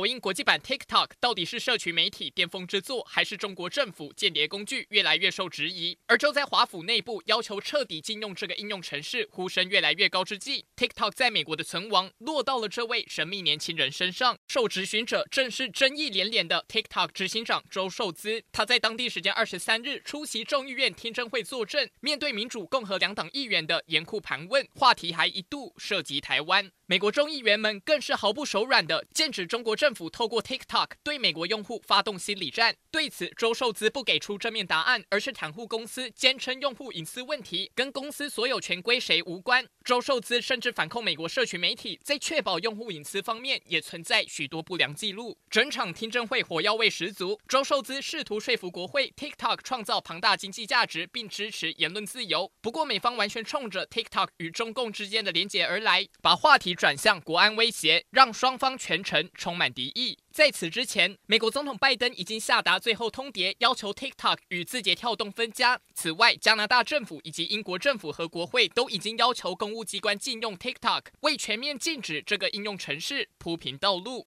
抖音国际版 TikTok 到底是社群媒体巅峰之作，还是中国政府间谍工具，越来越受质疑。而就在华府内部要求彻底禁用这个应用程式呼声越来越高之际，TikTok 在美国的存亡落到了这位神秘年轻人身上。受质询者正是争议连连的 TikTok 执行长周受资。他在当地时间二十三日出席众议院听证会作证，面对民主、共和两党议员的严酷盘问，话题还一度涉及台湾。美国众议员们更是毫不手软的剑指中国政政府透过 TikTok 对美国用户发动心理战。对此，周受资不给出正面答案，而是袒护公司，坚称用户隐私问题跟公司所有权归谁无关。周受资甚至反控美国社群媒体在确保用户隐私方面也存在许多不良记录。整场听证会火药味十足，周受资试图说服国会 TikTok 创造庞大经济价值，并支持言论自由。不过，美方完全冲着 TikTok 与中共之间的连结而来，把话题。转向国安威胁，让双方全程充满敌提议。在此之前，美国总统拜登已经下达最后通牒，要求 TikTok 与字节跳动分家。此外，加拿大政府以及英国政府和国会都已经要求公务机关禁用 TikTok，为全面禁止这个应用程式铺平道路。